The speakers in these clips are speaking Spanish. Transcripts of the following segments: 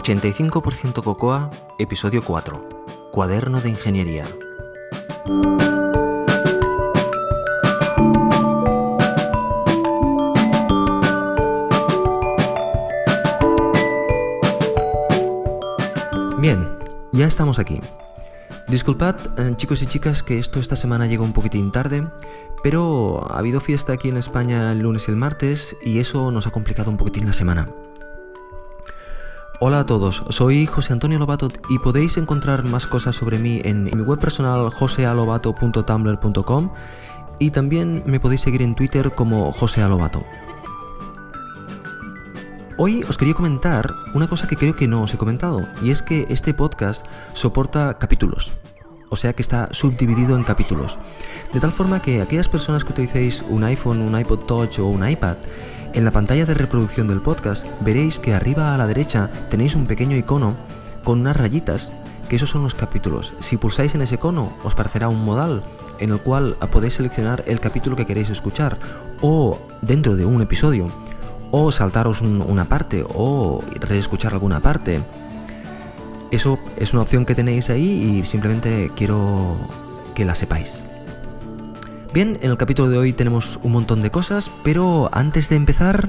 85% Cocoa, episodio 4. Cuaderno de Ingeniería. Bien, ya estamos aquí. Disculpad, eh, chicos y chicas, que esto esta semana llega un poquitín tarde, pero ha habido fiesta aquí en España el lunes y el martes y eso nos ha complicado un poquitín la semana. Hola a todos, soy José Antonio Lobato y podéis encontrar más cosas sobre mí en mi web personal josealobato.tumblr.com y también me podéis seguir en Twitter como José Alobato. Hoy os quería comentar una cosa que creo que no os he comentado, y es que este podcast soporta capítulos, o sea que está subdividido en capítulos. De tal forma que aquellas personas que utilicéis un iPhone, un iPod Touch o un iPad, en la pantalla de reproducción del podcast veréis que arriba a la derecha tenéis un pequeño icono con unas rayitas, que esos son los capítulos. Si pulsáis en ese icono os parecerá un modal en el cual podéis seleccionar el capítulo que queréis escuchar o dentro de un episodio o saltaros una parte o reescuchar alguna parte. Eso es una opción que tenéis ahí y simplemente quiero que la sepáis. Bien, en el capítulo de hoy tenemos un montón de cosas, pero antes de empezar...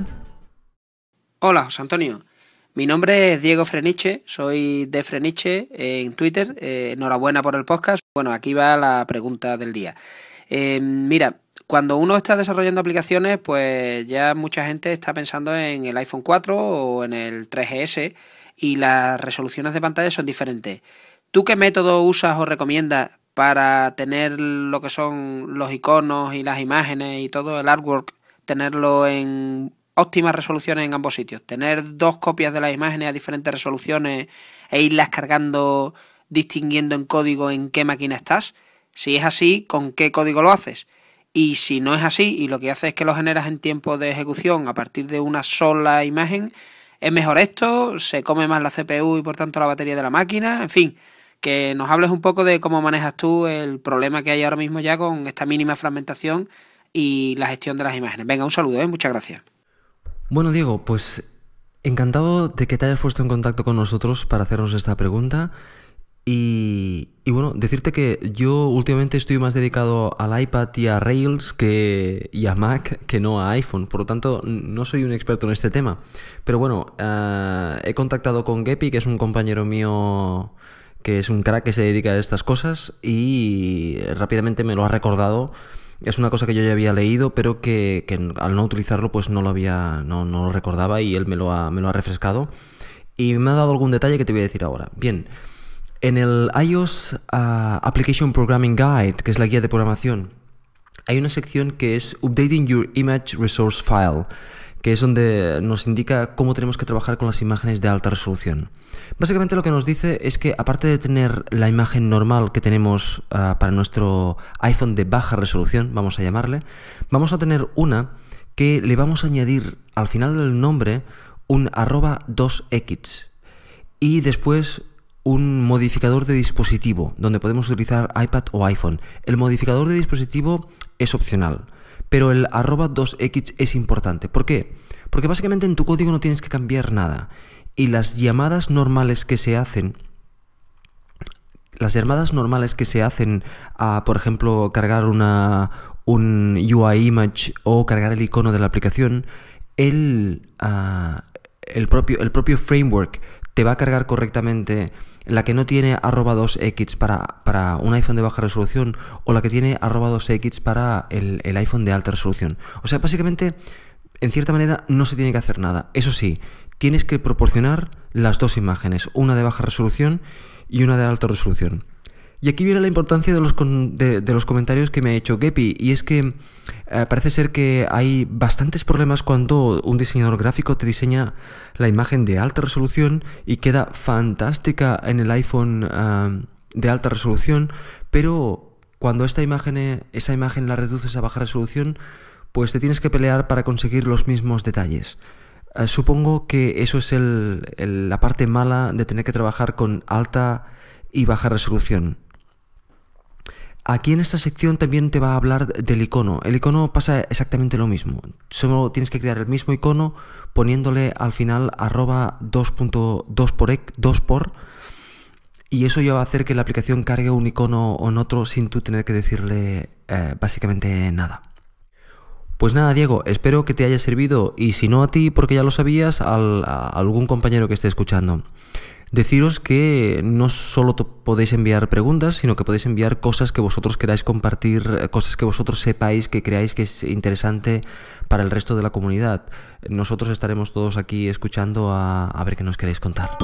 Hola, José Antonio. Mi nombre es Diego Freniche, soy de Freniche en Twitter. Eh, enhorabuena por el podcast. Bueno, aquí va la pregunta del día. Eh, mira, cuando uno está desarrollando aplicaciones, pues ya mucha gente está pensando en el iPhone 4 o en el 3GS y las resoluciones de pantalla son diferentes. ¿Tú qué método usas o recomiendas para tener lo que son los iconos y las imágenes y todo el artwork, tenerlo en óptimas resoluciones en ambos sitios? Tener dos copias de las imágenes a diferentes resoluciones e irlas cargando distinguiendo en código en qué máquina estás. Si es así, ¿con qué código lo haces? Y si no es así y lo que hace es que lo generas en tiempo de ejecución a partir de una sola imagen, es mejor esto, se come más la CPU y por tanto la batería de la máquina, en fin, que nos hables un poco de cómo manejas tú el problema que hay ahora mismo ya con esta mínima fragmentación y la gestión de las imágenes. Venga, un saludo, ¿eh? muchas gracias. Bueno, Diego, pues encantado de que te hayas puesto en contacto con nosotros para hacernos esta pregunta. Y, bueno, decirte que yo últimamente estoy más dedicado al iPad y a Rails que, y a Mac que no a iPhone. Por lo tanto, no soy un experto en este tema. Pero bueno, eh, he contactado con Gepi, que es un compañero mío que es un crack que se dedica a estas cosas y rápidamente me lo ha recordado. Es una cosa que yo ya había leído, pero que, al no utilizarlo pues no lo había, no, no, lo recordaba y él me lo, ha, me lo ha refrescado. Y me ha dado algún detalle que te voy a decir ahora. Bien, en el iOS ah, Application Programming Guide, que es la guía de programación, hay una sección que es Updating Your Image Resource File, que es donde nos indica cómo tenemos que trabajar con las imágenes de alta resolución. Básicamente lo que nos dice es que aparte de tener la imagen normal que tenemos ah, para nuestro iPhone de baja resolución, vamos a llamarle, vamos a tener una que le vamos a añadir al final del nombre un arroba 2x y después un modificador de dispositivo, donde podemos utilizar iPad o iPhone. El modificador de dispositivo es opcional, pero el arroba 2x es importante. ¿Por qué? Porque básicamente en tu código no tienes que cambiar nada. Y las llamadas normales que se hacen, las llamadas normales que se hacen a, por ejemplo, cargar una, un UI image o cargar el icono de la aplicación, el, ah, el, propio, el propio framework te va a cargar correctamente la que no tiene arroba 2x para, para, un iPhone de baja resolución o la que tiene arroba 2x para el, el, iPhone de alta resolución. O sea, básicamente, en cierta manera, no se tiene que hacer nada. Eso sí, tienes que proporcionar las dos imágenes, una de baja resolución y una de alta resolución. Y aquí viene la importancia de los, de, los comentarios que me ha hecho Gepi, y es que eh, parece ser que hay bastantes problemas cuando un diseñador gráfico te diseña la imagen de alta resolución y queda fantástica en el iPhone de alta resolución, pero cuando esta imagen, esa imagen la reduces a baja resolución, pues te tienes que pelear para conseguir los mismos detalles. Eh, supongo que eso es la parte mala de tener que trabajar con alta y baja resolución. Aquí en esta sección también te va a hablar del icono. El icono pasa exactamente lo mismo. Solo tienes que crear el mismo icono poniéndole al final arroba 2.2 por, 2 por y eso ya va a hacer que la aplicación cargue un icono o en otro sin tú tener que decirle eh, básicamente nada. Pues nada, Diego, espero que te haya servido y si no a ti, porque ya lo sabías, a algún compañero que esté escuchando. Deciros que no solo podéis enviar preguntas, sino que podéis enviar cosas que vosotros queráis compartir, eh, cosas que vosotros sepáis que creáis que es interesante para el resto de la comunidad. Nosotros estaremos todos aquí escuchando a, a ver qué nos queréis contar.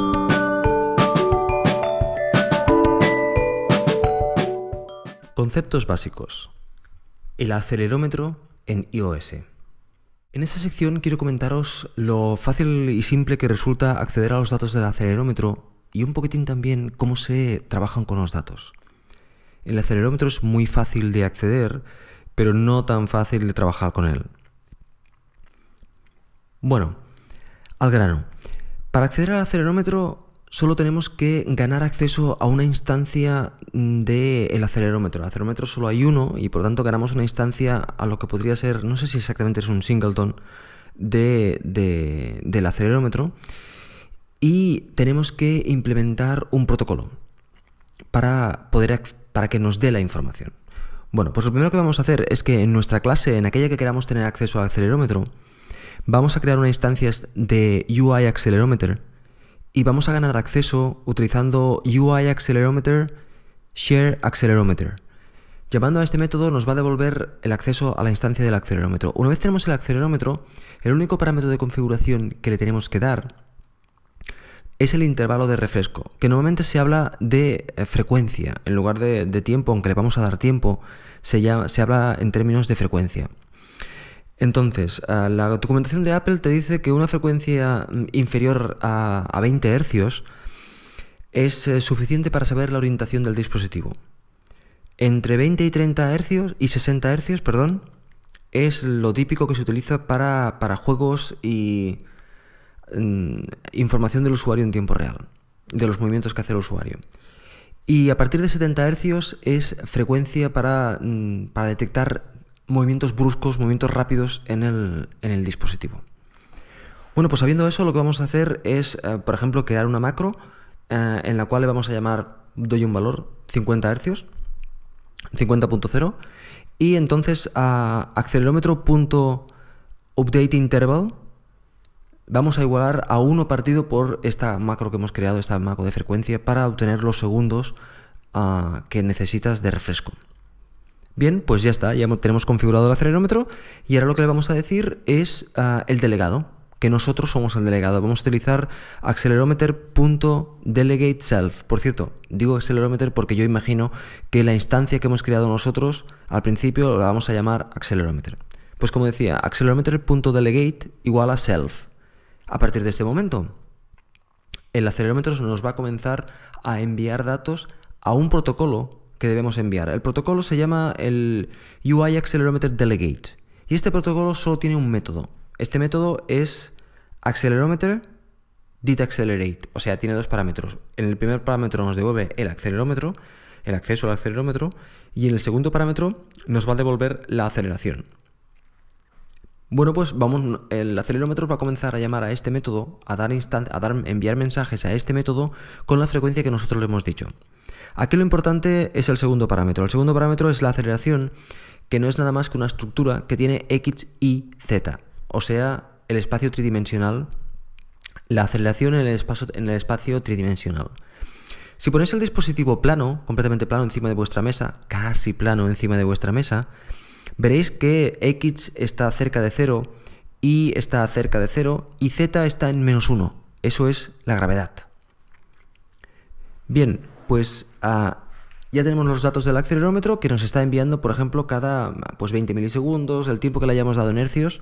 Conceptos básicos. El acelerómetro en iOS. En esta sección quiero comentaros lo fácil y simple que resulta acceder a los datos del acelerómetro y un poquitín también cómo se trabajan con los datos. El acelerómetro es muy fácil de acceder, pero no tan fácil de trabajar con él. Bueno, al grano. Para acceder al acelerómetro solo tenemos que ganar acceso a una instancia del acelerómetro. El acelerómetro solo hay uno y por tanto ganamos una instancia a lo que podría ser, no sé si exactamente es un singleton, de, del acelerómetro. Y tenemos que implementar un protocolo para, poder, para que nos dé la información. Bueno, pues lo primero que vamos a hacer es que en nuestra clase, en aquella que queramos tener acceso al acelerómetro, vamos a crear una instancia de UI Accelerometer y vamos a ganar acceso utilizando UI Accelerometer. Llamando a este método nos va a devolver el acceso a la instancia del acelerómetro. Una vez tenemos el acelerómetro, el único parámetro de configuración que le tenemos que dar es el intervalo de refresco, que normalmente se habla de eh, frecuencia, en lugar de, tiempo, aunque le vamos a dar tiempo, se habla en términos de frecuencia. Entonces, ah, la documentación de Apple te dice que una frecuencia mm, inferior a, 20 Hz es eh, suficiente para saber la orientación del dispositivo. Entre 20 y 30 Hz y 60 Hz, perdón, es lo típico que se utiliza para, juegos y mm, información del usuario en tiempo real, de los movimientos que hace el usuario. Y a partir de 70 Hz es frecuencia para, mm, para detectar movimientos bruscos, movimientos rápidos en el, dispositivo. Bueno, pues sabiendo eso, lo que vamos a hacer es, eh, por ejemplo, crear una macro eh, en la cual le vamos a llamar, doy un valor, 50 Hz, 50.0, y entonces a accelerómetro.updateInterval vamos a igualar a 1 partido por esta macro que hemos creado, esta macro de frecuencia, para obtener los segundos ah, que necesitas de refresco. Bien, pues ya está, ya tenemos configurado el acelerómetro y ahora lo que le vamos a decir es ah, el delegado, que nosotros somos el delegado. Vamos a utilizar accelerometer.delegateSelf. Por cierto, digo accelerometer porque yo imagino que la instancia que hemos creado nosotros al principio la vamos a llamar accelerometer. Pues como decía, accelerometer.delegate igual a self. A partir de este momento, el acelerómetro nos va a comenzar a enviar datos a un protocolo que debemos enviar. El protocolo se llama el UI Accelerometer Delegate. Y este protocolo solo tiene un método. Este método es accelerometer did accelerate. O sea, tiene dos parámetros. En el primer parámetro nos devuelve el acelerómetro, el acceso al acelerómetro, y en el segundo parámetro nos va a devolver la aceleración. Bueno, pues vamos, el acelerómetro va a comenzar a llamar a este método, a dar, a dar enviar mensajes a este método con la frecuencia que nosotros le hemos dicho. Aquí lo importante es el segundo parámetro. El segundo parámetro es la aceleración, que no es nada más que una estructura que tiene x, y, z, o sea, el espacio tridimensional, la aceleración en el espacio, en el espacio tridimensional. Si ponéis el dispositivo plano, completamente plano encima de vuestra mesa, casi plano encima de vuestra mesa, veréis que x está cerca de 0, y está cerca de 0 y z está en menos 1. Eso es la gravedad. Bien, pues ya tenemos los datos del acelerómetro que nos está enviando, por ejemplo, cada pues 20 milisegundos, el tiempo que le hayamos dado en hercios,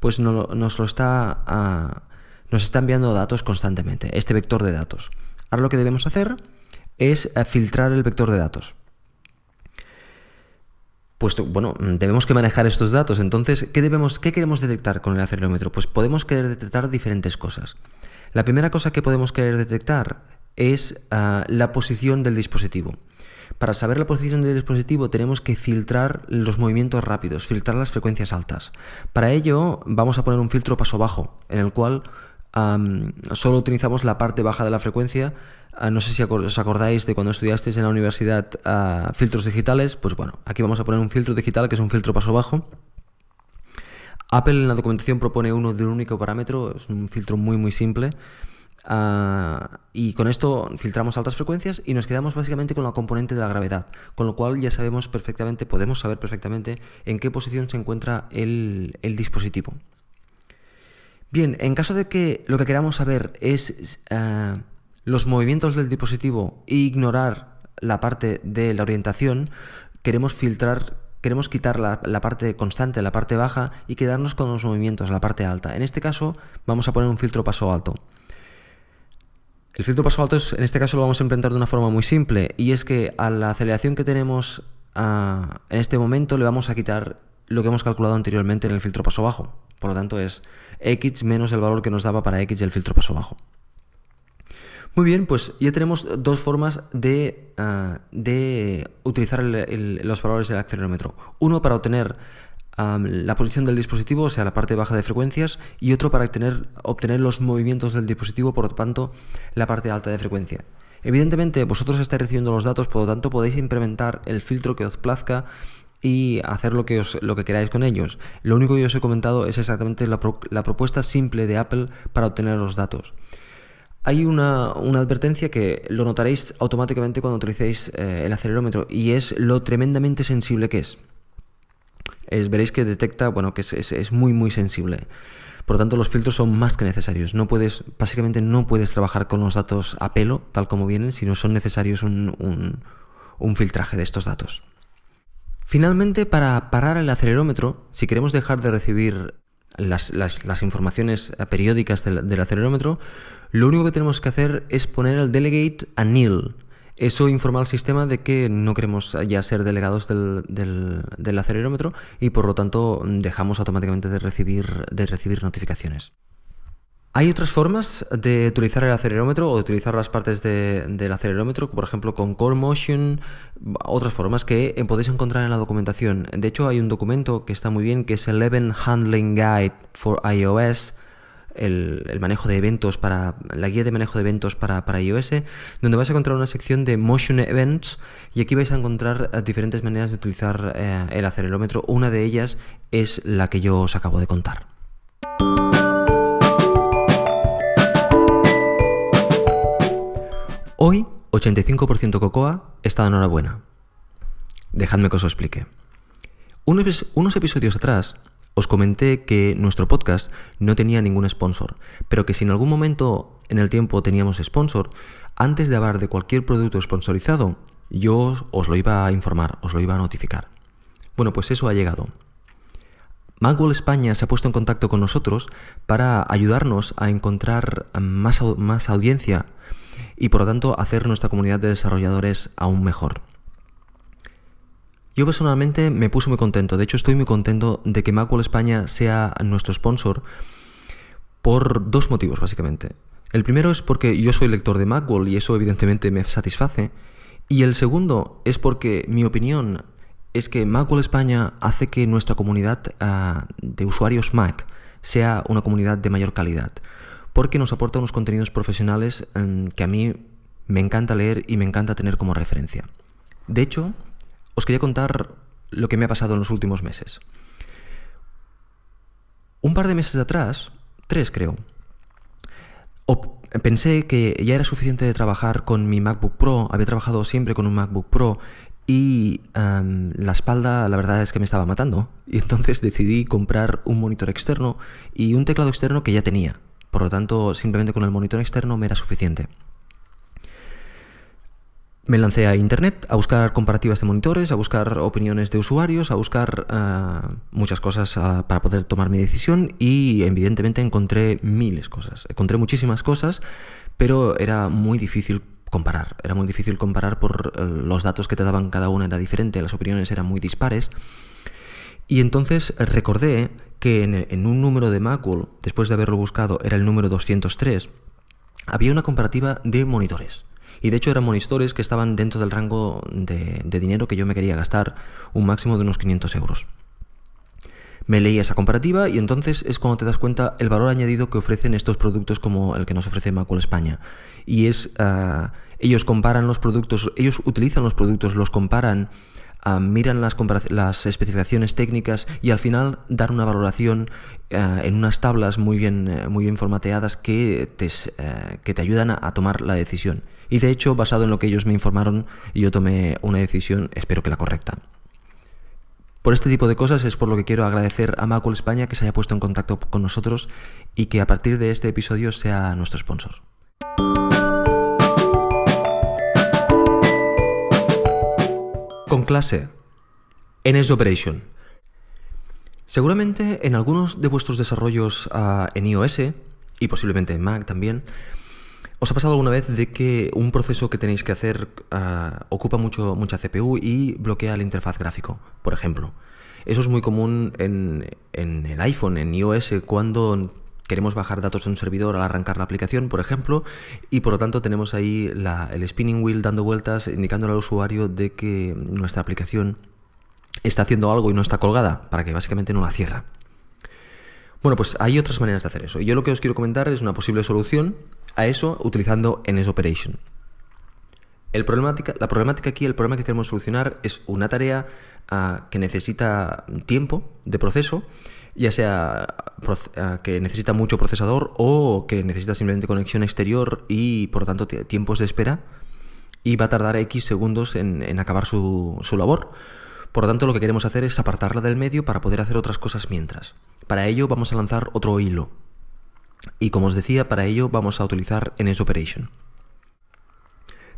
pues nos lo está, nos está enviando datos constantemente, este vector de datos. Ahora lo que debemos hacer es eh, filtrar el vector de datos. Pues bueno, debemos que manejar estos datos. Entonces, ¿qué, debemos, ¿qué queremos detectar con el acelerómetro? Pues podemos querer detectar diferentes cosas. La primera cosa que podemos querer detectar es ah, la posición del dispositivo. Para saber la posición del dispositivo tenemos que filtrar los movimientos rápidos, filtrar las frecuencias altas. Para ello vamos a poner un filtro paso bajo, en el cual solo utilizamos la parte baja de la frecuencia. Ah, no sé si os acordáis de cuando estudiasteis en la universidad ah, filtros digitales. Pues bueno, aquí vamos a poner un filtro digital que es un filtro paso bajo. Apple en la documentación propone uno de un único parámetro, es un filtro muy muy simple. Ah, y con esto filtramos altas frecuencias y nos quedamos básicamente con la componente de la gravedad, con lo cual ya sabemos perfectamente, podemos saber perfectamente en qué posición se encuentra el, dispositivo. Bien, en caso de que lo que queramos saber es ah, los movimientos del dispositivo e ignorar la parte de la orientación, queremos filtrar queremos quitar la, la, parte constante, la parte baja, y quedarnos con los movimientos, la parte alta. En este caso, vamos a poner un filtro paso alto. El filtro paso alto en este caso lo vamos a implementar de una forma muy simple y es que a la aceleración que tenemos ah, en este momento le vamos a quitar lo que hemos calculado anteriormente en el filtro paso bajo. Por lo tanto es x menos el valor que nos daba para x del filtro paso bajo. Muy bien, pues ya tenemos dos formas de, ah, de utilizar los valores del acelerómetro. Uno para obtener la posición del dispositivo, o sea, la parte baja de frecuencias, y otro para obtener, obtener los movimientos del dispositivo, por lo tanto, la parte alta de frecuencia. Evidentemente, vosotros estáis recibiendo los datos, por lo tanto, podéis implementar el filtro que os plazca y hacer lo que, os, lo que queráis con ellos. Lo único que os he comentado es exactamente la, propuesta simple de Apple para obtener los datos. Hay una, advertencia que lo notaréis automáticamente cuando utilicéis eh, el acelerómetro y es lo tremendamente sensible que es veréis que detecta, bueno, que es, muy, muy sensible. Por lo tanto, los filtros son más que necesarios. No puedes, básicamente no puedes trabajar con los datos a pelo, tal como vienen, sino son necesarios un, filtraje de estos datos. Finalmente, para parar el acelerómetro, si queremos dejar de recibir las, informaciones periódicas del, del, acelerómetro, lo único que tenemos que hacer es poner el delegate a nil. Eso informa al sistema de que no queremos ya ser delegados del, acelerómetro y por lo tanto dejamos automáticamente de recibir, de recibir notificaciones. Hay otras formas de utilizar el acelerómetro o de utilizar las partes del acelerómetro, por ejemplo con Core Motion, otras formas que podéis encontrar en la documentación. De hecho, hay un documento que está muy bien que es el Eleven Handling Guide for iOS, el, manejo de eventos para la guía de manejo de eventos para, para, iOS, donde vais a encontrar una sección de Motion Events y aquí vais a encontrar eh, diferentes maneras de utilizar eh, el acelerómetro. Una de ellas es la que yo os acabo de contar. Hoy, 85% Cocoa está de enhorabuena. Dejadme que os lo explique. Unos, unos episodios atrás os comenté que nuestro podcast no tenía ningún sponsor, pero que si en algún momento en el tiempo teníamos sponsor, antes de hablar de cualquier producto sponsorizado, yo os lo iba a informar, os lo iba a notificar. Bueno, pues eso ha llegado. Magwell España se ha puesto en contacto con nosotros para ayudarnos a encontrar más, más audiencia y por lo tanto hacer nuestra comunidad de desarrolladores aún mejor. Yo personalmente me puse muy contento, de hecho estoy muy contento de que Macworld España sea nuestro sponsor por dos motivos básicamente. El primero es porque yo soy lector de Macworld y eso evidentemente me satisface. Y el segundo es porque mi opinión es que Macworld España hace que nuestra comunidad ah, de usuarios Mac sea una comunidad de mayor calidad. Porque nos aporta unos contenidos profesionales em, que a mí me encanta leer y me encanta tener como referencia. De hecho, os quería contar lo que me ha pasado en los últimos meses. Un par de meses atrás, tres creo, pensé que ya era suficiente de trabajar con mi MacBook Pro, había trabajado siempre con un MacBook Pro y em, la espalda la verdad es que me estaba matando y entonces decidí comprar un monitor externo y un teclado externo que ya tenía. Por lo tanto, simplemente con el monitor externo me era suficiente. Me lancé a internet a buscar comparativas de monitores, a buscar opiniones de usuarios, a buscar eh, muchas cosas ah, para poder tomar mi decisión y evidentemente encontré miles de cosas. Encontré muchísimas cosas, pero era muy difícil comparar. Era muy difícil comparar por eh, los datos que te daban cada una era diferente, las opiniones eran muy dispares. Y entonces recordé que en, un número de Macworld, después de haberlo buscado, era el número 203, había una comparativa de monitores Y de hecho eran monitores que estaban dentro del rango de, dinero que yo me quería gastar, un máximo de unos 500 euros. Me leí esa comparativa y entonces es cuando te das cuenta el valor añadido que ofrecen estos productos como el que nos ofrece Macul España. Y es, ah, ellos comparan los productos, ellos utilizan los productos, los comparan, ah, miran las, las, especificaciones técnicas y al final dar una valoración ah, en unas tablas muy bien, eh, muy bien formateadas que te, eh, que te ayudan a tomar la decisión. Y de hecho, basado en lo que ellos me informaron, yo tomé una decisión, espero que la correcta. Por este tipo de cosas es por lo que quiero agradecer a Macul España que se haya puesto en contacto con nosotros y que a partir de este episodio sea nuestro sponsor. Con clase, NS Operation. Seguramente en algunos de vuestros desarrollos uh, en iOS y posiblemente en Mac también, ¿Os ha pasado alguna vez de que un proceso que tenéis que hacer uh, ocupa mucho, mucha CPU y bloquea la interfaz gráfico, por ejemplo? Eso es muy común en, el iPhone, en iOS, cuando queremos bajar datos de un servidor al arrancar la aplicación, por ejemplo, y por lo tanto tenemos ahí el spinning wheel dando vueltas, indicándole al usuario de que nuestra aplicación está haciendo algo y no está colgada, para que básicamente no la cierra. Bueno, pues hay otras maneras de hacer eso. Y yo lo que os quiero comentar es una posible solución a eso utilizando NSOperation. El problemática, la problemática aquí, el problema que queremos solucionar es una tarea uh, que necesita tiempo de proceso, ya sea uh, que necesita mucho procesador o que necesita simplemente conexión exterior y por tanto tiempos de espera y va a tardar X segundos en, en acabar su, su labor. Por lo tanto, lo que queremos hacer es apartarla del medio para poder hacer otras cosas mientras. Para ello vamos a lanzar otro hilo. Y como os decía, para ello vamos a utilizar NSOperation.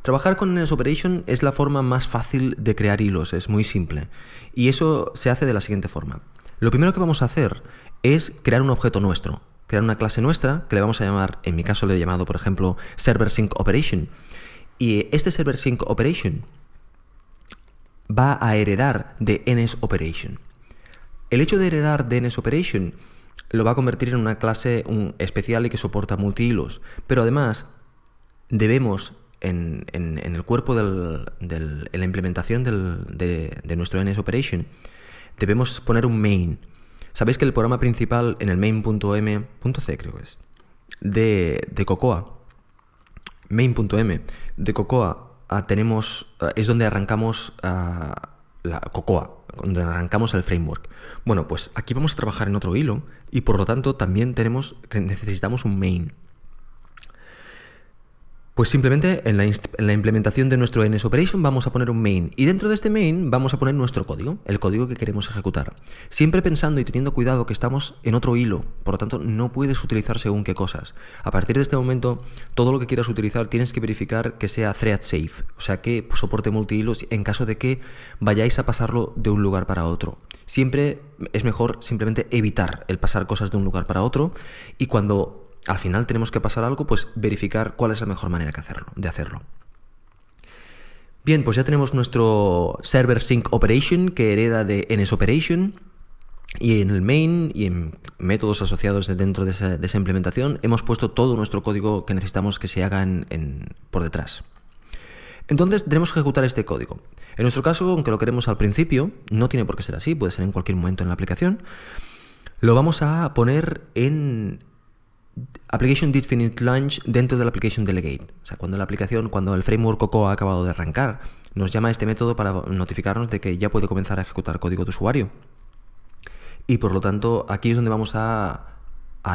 Trabajar con NSOperation es la forma más fácil de crear hilos, es muy simple. Y eso se hace de la siguiente forma. Lo primero que vamos a hacer es crear un objeto nuestro, crear una clase nuestra que le vamos a llamar, en mi caso le he llamado por ejemplo Server Sync Operation. Y este Server Sync Operation va a heredar de NSOperation. El hecho de heredar de NSOperation lo va a convertir en una clase especial y que soporta multihilos. Pero además, debemos en, el cuerpo de la implementación de, nuestro NS Operation, debemos poner un main. Sabéis que el programa principal en el main.m.c creo que es, de, de Cocoa, main.m de Cocoa, ah, tenemos, ah, es donde arrancamos ah, la Cocoa, donde arrancamos el framework. Bueno, pues aquí vamos a trabajar en otro hilo y por lo tanto también tenemos necesitamos un main. Pues simplemente en la, implementación de nuestro NS Operation vamos a poner un main y dentro de este main vamos a poner nuestro código, el código que queremos ejecutar. Siempre pensando y teniendo cuidado que estamos en otro hilo, por lo tanto no puedes utilizar según qué cosas. A partir de este momento, todo lo que quieras utilizar tienes que verificar que sea thread safe, o sea que soporte multihilos en caso de que vayáis a pasarlo de un lugar para otro. Siempre es mejor simplemente evitar el pasar cosas de un lugar para otro y cuando al final tenemos que pasar algo, pues verificar cuál es la mejor manera hacerlo, de hacerlo. Bien, pues ya tenemos nuestro Server Sync Operation que hereda de NS Operation. Y en el main y en métodos asociados dentro de esa, implementación hemos puesto todo nuestro código que necesitamos que se haga en, por detrás. Entonces tenemos que ejecutar este código. En nuestro caso, aunque lo queremos al principio, no tiene por qué ser así, puede ser en cualquier momento en la aplicación, lo vamos a poner en Application Definite Launch dentro de la Application Delegate. O sea, cuando la aplicación, cuando el framework Coco ha acabado de arrancar, nos llama este método para notificarnos de que ya puede comenzar a ejecutar código de usuario. Y por lo tanto, aquí es donde vamos a,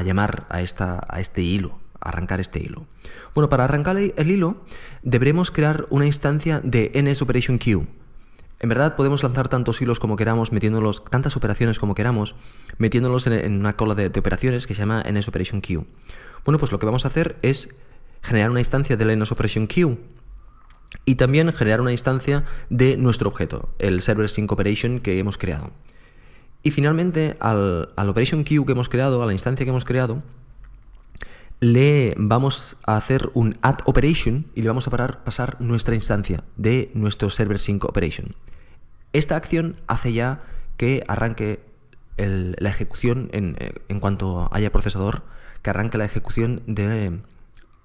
llamar a, esta, a este hilo, a arrancar este hilo. Bueno, para arrancar el hilo, deberemos crear una instancia de NS. En verdad podemos lanzar tantos hilos como queramos, metiéndolos, tantas operaciones como queramos, metiéndolos en, una cola de, operaciones que se llama NS Operation Queue. Bueno, pues lo que vamos a hacer es generar una instancia de la NS Operation Queue y también generar una instancia de nuestro objeto, el Server Sync Operation que hemos creado. Y finalmente al, al Operation Queue que hemos creado, a la instancia que hemos creado, le vamos a hacer un add operation y le vamos a parar, pasar nuestra instancia de nuestro server sync operation. Esta acción hace ya que arranque la ejecución en, cuanto haya procesador, que arranque la ejecución de,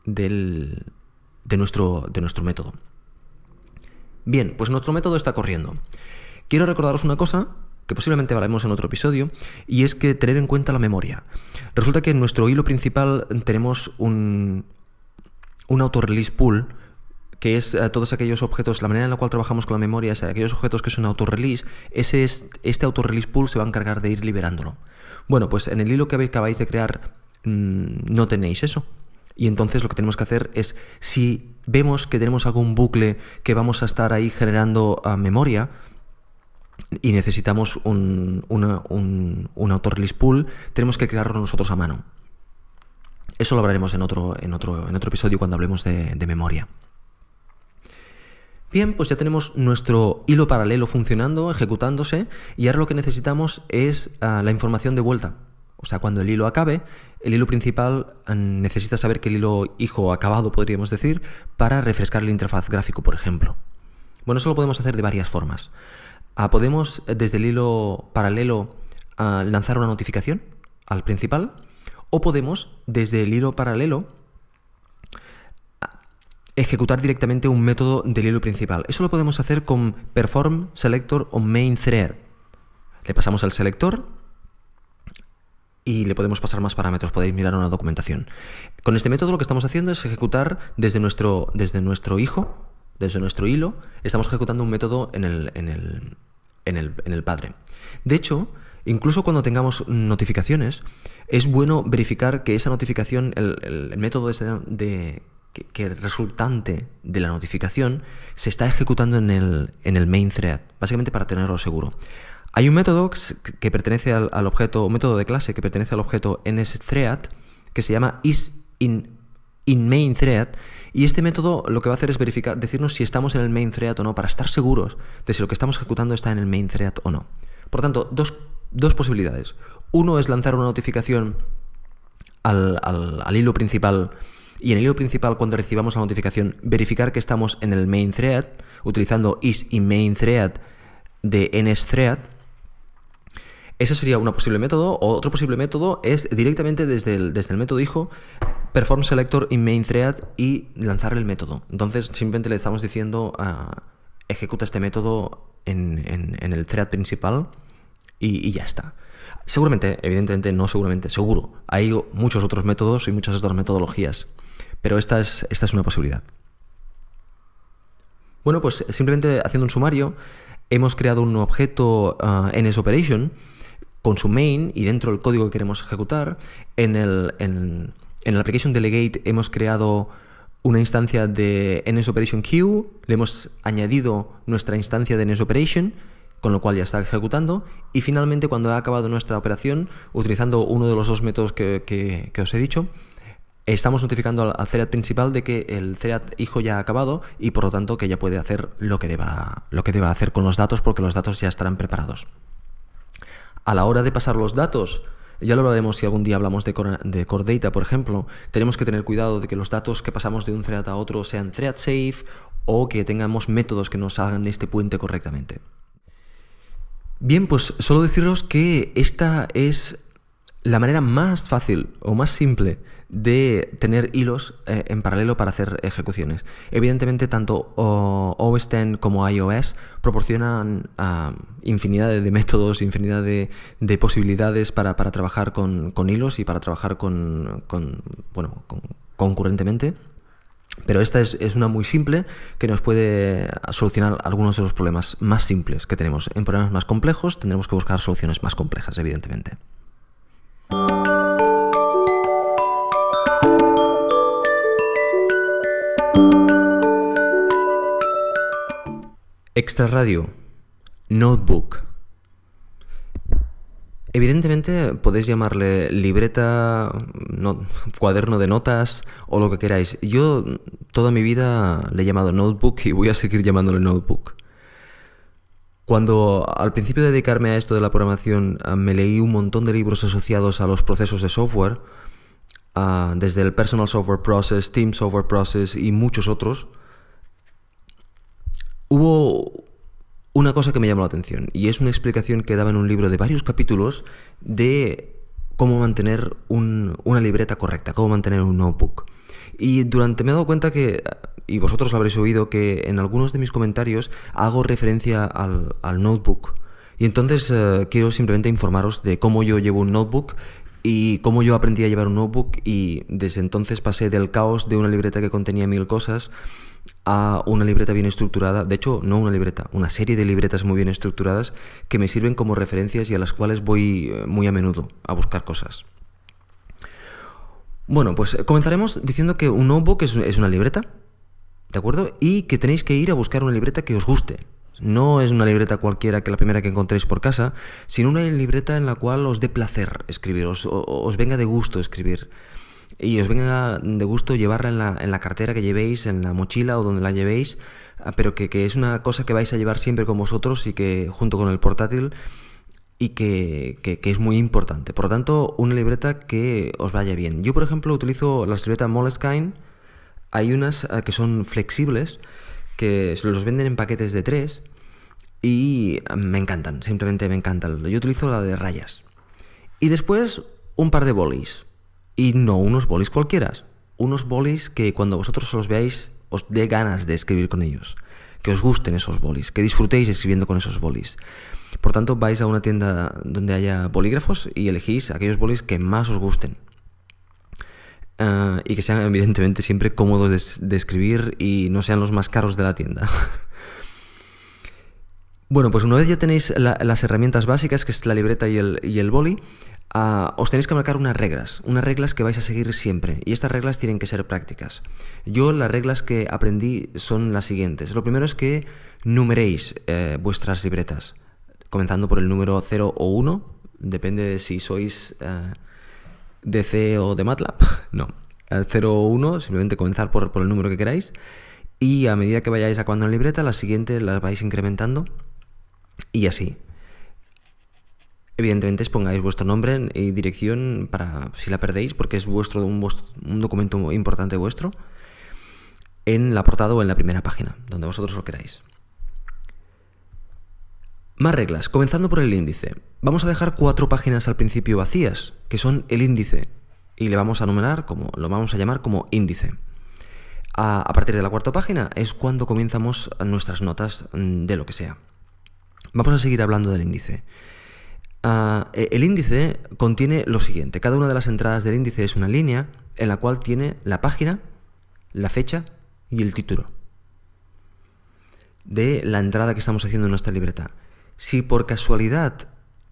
del, de, nuestro, de nuestro método. Bien, pues nuestro método está corriendo. Quiero recordaros una cosa que posiblemente hablaremos en otro episodio, y es que tener en cuenta la memoria. Resulta que en nuestro hilo principal tenemos un, un auto-release pool, que es eh, todos aquellos objetos, la manera en la cual trabajamos con la memoria es aquellos objetos que son auto-release, es, este auto-release pool se va a encargar de ir liberándolo. Bueno, pues en el hilo que acabáis de crear mm, no tenéis eso. Y entonces lo que tenemos que hacer es, si vemos que tenemos algún bucle que vamos a estar ahí generando ah, memoria, y necesitamos un, un, auto-release pool, tenemos que crearlo nosotros a mano. Eso lo hablaremos en otro, en otro, en otro episodio cuando hablemos de memoria. Bien, pues ya tenemos nuestro hilo paralelo funcionando, ejecutándose, y ahora lo que necesitamos es ah, la información de vuelta. O sea, cuando el hilo acabe, el hilo principal ah, necesita saber que el hilo hijo acabado, podríamos decir, para refrescar la interfaz gráfico, por ejemplo. Bueno, eso lo podemos hacer de varias formas. Ah, podemos, desde el hilo paralelo, lanzar una notificación al principal, o podemos, desde el hilo paralelo, ejecutar directamente un método del hilo principal. Eso lo podemos hacer con perform selector o main thread. Le pasamos al selector y le podemos pasar más parámetros, podéis mirar una documentación. Con este método lo que estamos haciendo es ejecutar desde nuestro, desde nuestro hijo, desde nuestro hilo, estamos ejecutando un método en el, en el, en el, en el padre. De hecho, incluso cuando tengamos notificaciones, es bueno verificar que esa notificación, el, método de, de que, el resultante de la notificación se está ejecutando en el, en el main thread, básicamente para tenerlo seguro. Hay un método que pertenece al, objeto, un método de clase que pertenece al objeto NSThread que se llama isInMainThread in, main thread y este método lo que va a hacer es verificar, decirnos si estamos en el main thread o no para estar seguros de si lo que estamos ejecutando está en el main thread o no. Por tanto, dos, dos posibilidades. Uno es lanzar una notificación al, al, hilo principal y en el hilo principal, cuando recibamos la notificación, verificar que estamos en el main thread, utilizando is y main thread de nsthread. Ese sería un posible método. Otro posible método es directamente desde desde el método hijo, perform selector in main thread y lanzar el método. Entonces simplemente le estamos diciendo uh, ejecuta este método en, el thread principal y, y ya está. Seguramente, evidentemente, no seguramente, seguro. Hay muchos otros métodos y muchas otras metodologías. Pero esta es, esta es una posibilidad. Bueno, pues simplemente haciendo un sumario, hemos creado un objeto uh, NSOperation con su main y dentro del código que queremos ejecutar. En el, en el application delegate hemos creado una instancia de NSOperation queue, le hemos añadido nuestra instancia de NSOperation, con lo cual ya está ejecutando. Y finalmente, cuando ha acabado nuestra operación, utilizando uno de los dos métodos que, que os he dicho, estamos notificando al, thread principal de que el thread hijo ya ha acabado y por lo tanto que ya puede hacer lo que deba, lo que deba hacer con los datos porque los datos ya estarán preparados. A la hora de pasar los datos, ya lo hablaremos si algún día hablamos de core, de data, por ejemplo, tenemos que tener cuidado de que los datos que pasamos de un thread a otro sean thread safe o que tengamos métodos que nos hagan este puente correctamente. Bien, pues solo deciros que esta es la manera más fácil o más simple de tener hilos eh, en paralelo para hacer ejecuciones. Evidentemente, tanto OS X como iOS proporcionan ah, infinidad de, métodos, infinidad de, posibilidades para, trabajar con, hilos y para trabajar con, bueno, concurrentemente. Pero esta es, es, una muy simple que nos puede solucionar algunos de los problemas más simples que tenemos. En problemas más complejos tendremos que buscar soluciones más complejas, evidentemente. Extra Radio. Notebook. Evidentemente podéis llamarle libreta, cuaderno de notas o lo que queráis. Yo toda mi vida le he llamado notebook y voy a seguir llamándole notebook. Cuando al principio de dedicarme a esto de la programación me leí un montón de libros asociados a los procesos de software, desde el Personal Software Process, Team Software Process y muchos otros, hubo una cosa que me llamó la atención y es una explicación que daba en un libro de varios capítulos de cómo mantener una libreta correcta, cómo mantener un notebook. Y durante me he dado cuenta que, y vosotros lo habréis oído, que en algunos de mis comentarios hago referencia al, notebook. Y entonces eh, quiero simplemente informaros de cómo yo llevo un notebook y cómo yo aprendí a llevar un notebook y desde entonces pasé del caos de una libreta que contenía mil cosas a una libreta bien estructurada, de hecho no una libreta, una serie de libretas muy bien estructuradas que me sirven como referencias y a las cuales voy eh, muy a menudo a buscar cosas. Bueno, pues eh, comenzaremos diciendo que un notebook es, una libreta, ¿de acuerdo? Y que tenéis que ir a buscar una libreta que os guste. No es una libreta cualquiera que la primera que encontréis por casa, sino una libreta en la cual os dé placer escribir, os venga de gusto escribir y os venga de gusto llevarla en la, en la cartera que llevéis, en la mochila o donde la llevéis, ah, pero que, es una cosa que vais a llevar siempre con vosotros y que junto con el portátil y que, es muy importante. Por lo tanto, una libreta que os vaya bien. Yo, por ejemplo, utilizo las libretas Moleskine. Hay unas ah, que son flexibles, que se los venden en paquetes de tres y me encantan, simplemente me encantan. Yo utilizo la de rayas. Y después un par de bolis. Y no unos bolis cualquiera, unos bolis que cuando vosotros los veáis os dé ganas de escribir con ellos, que os gusten esos bolis, que disfrutéis escribiendo con esos bolis. Por tanto, vais a una tienda donde haya bolígrafos y elegís aquellos bolis que más os gusten. Ah, y que sean evidentemente siempre cómodos de, escribir y no sean los más caros de la tienda. bueno, pues una vez ya tenéis las herramientas básicas, que es la libreta y el, y el boli, Os tenéis que marcar unas reglas, unas reglas que vais a seguir siempre, y estas reglas tienen que ser prácticas. Yo las reglas que aprendí son las siguientes. Lo primero es que numeréis eh, vuestras libretas, comenzando por el número 0 o 1, depende de si sois eh, de C o de MATLAB, no, 0 o 1, simplemente comenzar por, por el número que queráis, y a medida que vayáis acabando la libreta, las siguientes las vais incrementando, y así. Evidentemente pongáis vuestro nombre y dirección para si la perdéis, porque es vuestro un, un documento importante vuestro, en la portada o en la primera página, donde vosotros lo queráis. Más reglas, comenzando por el índice. Vamos a dejar cuatro páginas al principio vacías, que son el índice, y le vamos a nombrar como, lo vamos a llamar como índice. A, a partir de la cuarta página es cuando comenzamos nuestras notas mm, de lo que sea. Vamos a seguir hablando del índice. Ah, e, el índice contiene lo siguiente. Cada una de las entradas del índice es una línea en la cual tiene la página, la fecha y el título de la entrada que estamos haciendo en nuestra libreta. Si por casualidad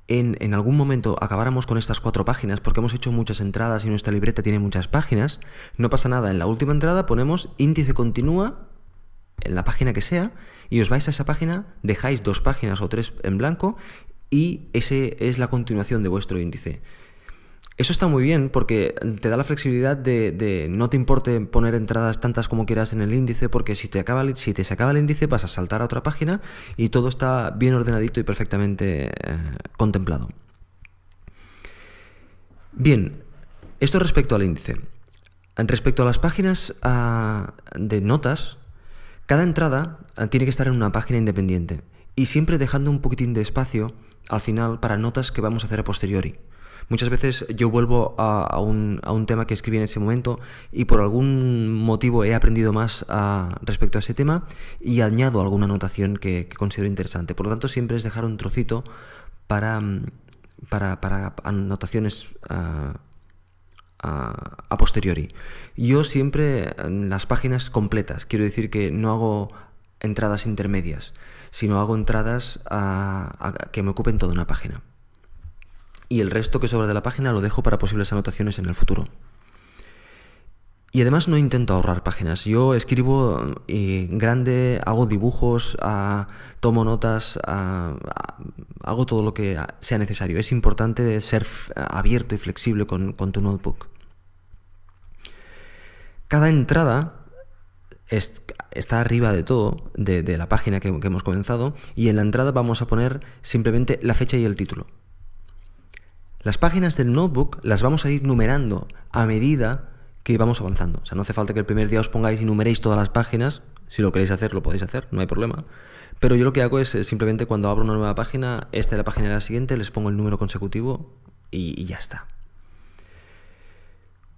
en, en, algún momento acabáramos con estas cuatro páginas, porque hemos hecho muchas entradas y nuestra libreta tiene muchas páginas, no pasa nada. En la última entrada ponemos índice continúa en la página que sea y os vais a esa página, dejáis dos páginas o tres en blanco y ese es la continuación de vuestro índice. Eso está muy bien porque te da la flexibilidad de, no te importe poner entradas tantas como quieras en el índice porque si te, acaba, si te se acaba el índice vas a saltar a otra página y todo está bien ordenadito y perfectamente eh, contemplado. Bien, esto respecto al índice. Respecto a las páginas ah, de notas, cada entrada ah, tiene que estar en una página independiente y siempre dejando un poquitín de espacio al final para notas que vamos a hacer a posteriori. Muchas veces yo vuelvo a, un, tema que escribí en ese momento y por algún motivo he aprendido más respecto a ese tema y añado alguna anotación que, considero interesante. Por lo tanto, siempre es dejar un trocito para, para, anotaciones a, a posteriori. Yo siempre las páginas completas, quiero decir que no hago entradas intermedias sino hago entradas que me ocupen toda una página. Y el resto que sobra de la página lo dejo para posibles anotaciones en el futuro. Y además no intento ahorrar páginas. Yo escribo y grande, hago dibujos, tomo notas, hago todo lo que sea necesario. Es importante ser abierto y flexible con tu notebook. Cada entrada está arriba de todo, de, la página que, hemos comenzado, y en la entrada vamos a poner simplemente la fecha y el título. Las páginas del notebook las vamos a ir numerando a medida que vamos avanzando. O sea, no hace falta que el primer día os pongáis y numeréis todas las páginas. Si lo queréis hacer, lo podéis hacer, no hay problema. Pero yo lo que hago es eh, simplemente cuando abro una nueva página, esta es la página de la siguiente, les pongo el número consecutivo y ya está.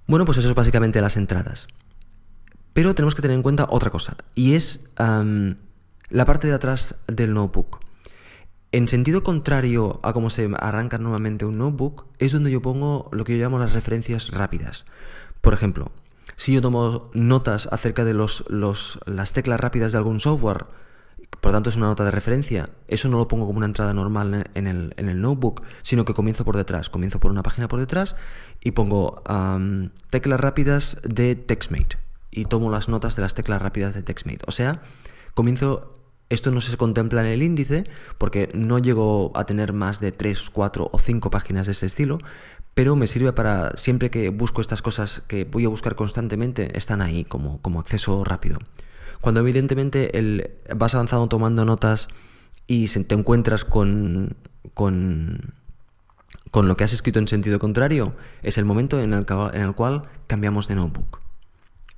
Bueno, pues eso es básicamente las entradas. Pero tenemos que tener en cuenta otra cosa, y es la parte de atrás del notebook. En sentido contrario a cómo se arranca nuevamente un notebook, es donde yo pongo lo que yo llamo las referencias rápidas. Por ejemplo, si yo tomo notas acerca de los, las teclas rápidas de algún software, por tanto es una nota de referencia, eso no lo pongo como una entrada normal en el notebook, sino que comienzo por detrás. Comienzo por una página por detrás y pongo teclas rápidas de TextMate y tomo las notas de las teclas rápidas de TextMate. O sea, comienzo esto no se contempla en el índice porque no llego a tener más de 3, 4 o 5 páginas de ese estilo, pero me sirve para siempre que busco estas cosas que voy a buscar constantemente, están ahí como, como acceso rápido. Cuando evidentemente el, vas avanzando tomando notas y te encuentras con, con, con lo que has escrito en sentido contrario, es el momento en el, en el cual cambiamos de notebook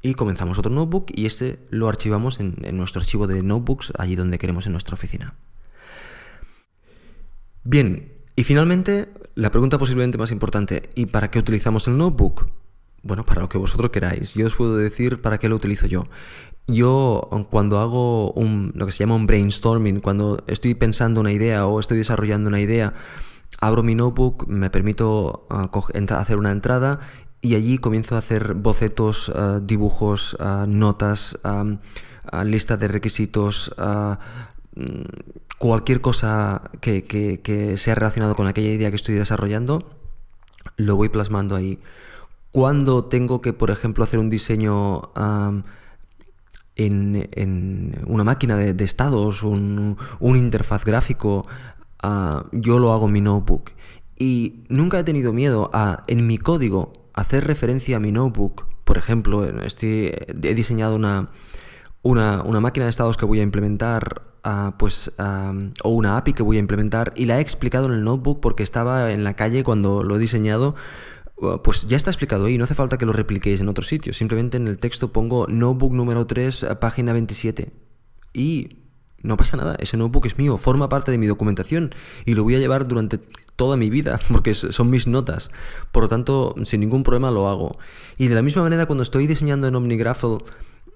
y comenzamos otro notebook y este lo archivamos en, nuestro archivo de notebooks, allí donde queremos en nuestra oficina. Bien, y finalmente, la pregunta posiblemente más importante, ¿y para qué utilizamos el notebook? Bueno, para lo que vosotros queráis. Yo os puedo decir para qué lo utilizo yo. Yo cuando hago un, lo que se llama un brainstorming, cuando estoy pensando una idea o estoy desarrollando una idea, abro mi notebook, me permito ah, hacer una entrada y allí comienzo a hacer bocetos, eh, dibujos, eh, notas, eh, lista de requisitos, mm, cualquier cosa que, sea relacionado con aquella idea que estoy desarrollando, lo voy plasmando ahí. Cuando tengo que, por ejemplo, hacer un diseño en, una máquina de, estados, un, un, interfaz gráfico, yo lo hago en mi notebook. Y nunca he tenido miedo a, en mi código, hacer referencia a mi notebook, por ejemplo, estoy, he diseñado una, una, máquina de estados que voy a implementar, ah, pues, ah, o una API que voy a implementar, y la he explicado en el notebook porque estaba en la calle cuando lo he diseñado. Ah, pues ya está explicado ahí, no hace falta que lo repliquéis en otro sitio. Simplemente en el texto pongo notebook número 3, página 27. Y no pasa nada, ese notebook es mío, forma parte de mi documentación y lo voy a llevar durante toda mi vida, porque son mis notas. Por lo tanto, sin ningún problema lo hago. Y de la misma manera, cuando estoy diseñando en OmniGraffle,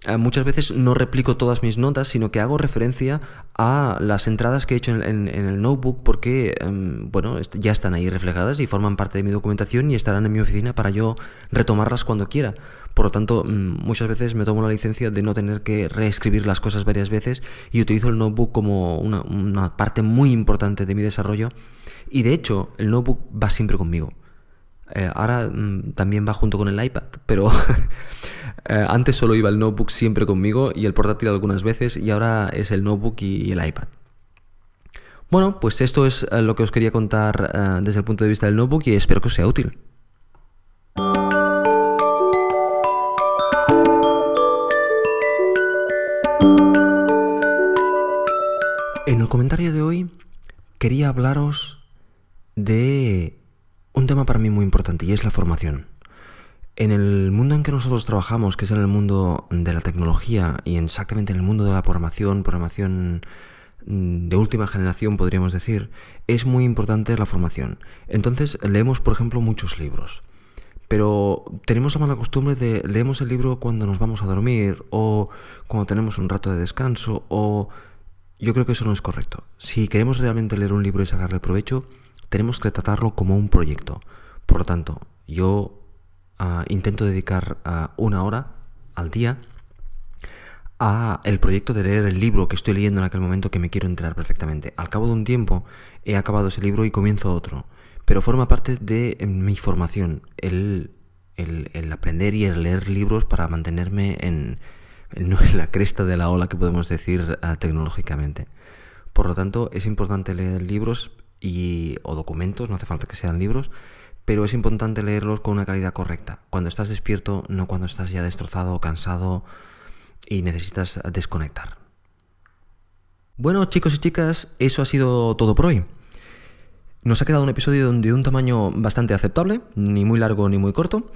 eh, muchas veces no replico todas mis notas, sino que hago referencia a las entradas que he hecho en, el notebook porque, em, bueno, ya están ahí reflejadas y forman parte de mi documentación y estarán en mi oficina para yo retomarlas cuando quiera. Por lo tanto, mm, muchas veces me tomo la licencia de no tener que reescribir las cosas varias veces y utilizo el notebook como una parte muy importante de mi desarrollo y de hecho, el notebook va siempre conmigo. Eh, ahora mm, también va junto con el iPad, pero eh, antes solo iba el notebook siempre conmigo y el portátil algunas veces y ahora es el notebook y, el iPad. Bueno, pues esto es eh, lo que os quería contar desde el punto de vista del notebook y espero que os sea útil. En el comentario de hoy quería hablaros de un tema para mí muy importante y es la formación. En el mundo en que nosotros trabajamos, que es en el mundo de la tecnología y exactamente en el mundo de la programación, programación mm, de última generación podríamos decir, es muy importante la formación. Entonces leemos, por ejemplo, muchos libros. Pero tenemos la mala costumbre de leemos el libro cuando nos vamos a dormir o cuando tenemos un rato de descanso o yo creo que eso no es correcto. Si queremos realmente leer un libro y sacarle provecho, tenemos que tratarlo como un proyecto. Por lo tanto, yo ah, intento dedicar ah, una hora al día a el proyecto de leer el libro que estoy leyendo en aquel momento que me quiero enterar perfectamente. Al cabo de un tiempo he acabado ese libro y comienzo otro, pero forma parte de mi formación, el, aprender y el leer libros para mantenerme en, en, la cresta de la ola que podemos decir ah, tecnológicamente. Por lo tanto, es importante leer libros y, o documentos, no hace falta que sean libros, pero es importante leerlos con una calidad correcta, cuando estás despierto, no cuando estás ya destrozado, cansado y necesitas desconectar. Bueno chicos y chicas, eso ha sido todo por hoy. Nos ha quedado un episodio de un tamaño bastante aceptable, ni muy largo ni muy corto.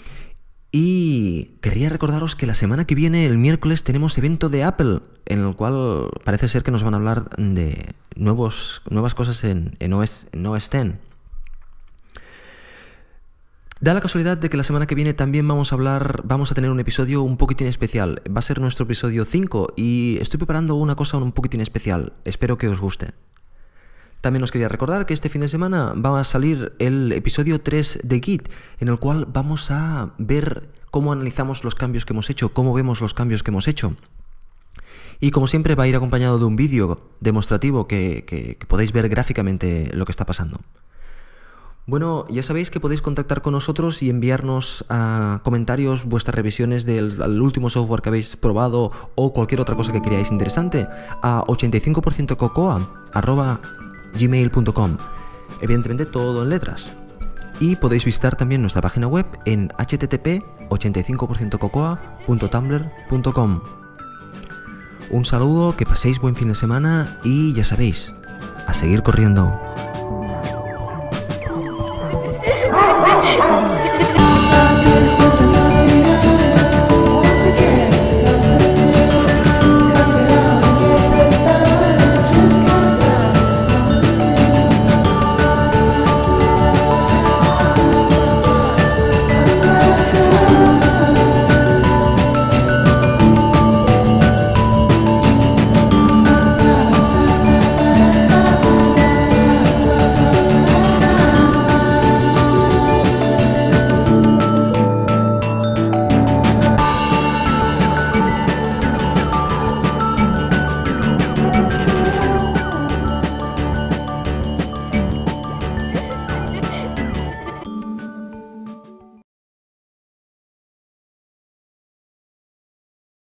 Y quería recordaros que la semana que viene, el miércoles, tenemos evento de Apple, en el cual parece ser que nos van a hablar de nuevos, nuevas cosas en, en, OS, 10. Da la casualidad de que la semana que viene también vamos a hablar, vamos a tener un episodio un poquitín especial. Va a ser nuestro episodio 5 y estoy preparando una cosa un poquitín especial. Espero que os guste. También os quería recordar que este fin de semana va a salir el episodio 3 de Git, en el cual vamos a ver cómo analizamos los cambios que hemos hecho, cómo vemos los cambios que hemos hecho. Y como siempre va a ir acompañado de un vídeo demostrativo que, podéis ver gráficamente lo que está pasando. Bueno, ya sabéis que podéis contactar con nosotros y enviarnos a comentarios vuestras revisiones del último software que habéis probado o cualquier otra cosa que queráis interesante a 85%cocoa.gmail.com Evidentemente todo en letras. Y podéis visitar también nuestra página web en http 85%cocoa.tumblr.com Un saludo, que paséis buen fin de semana y ya sabéis, a seguir corriendo.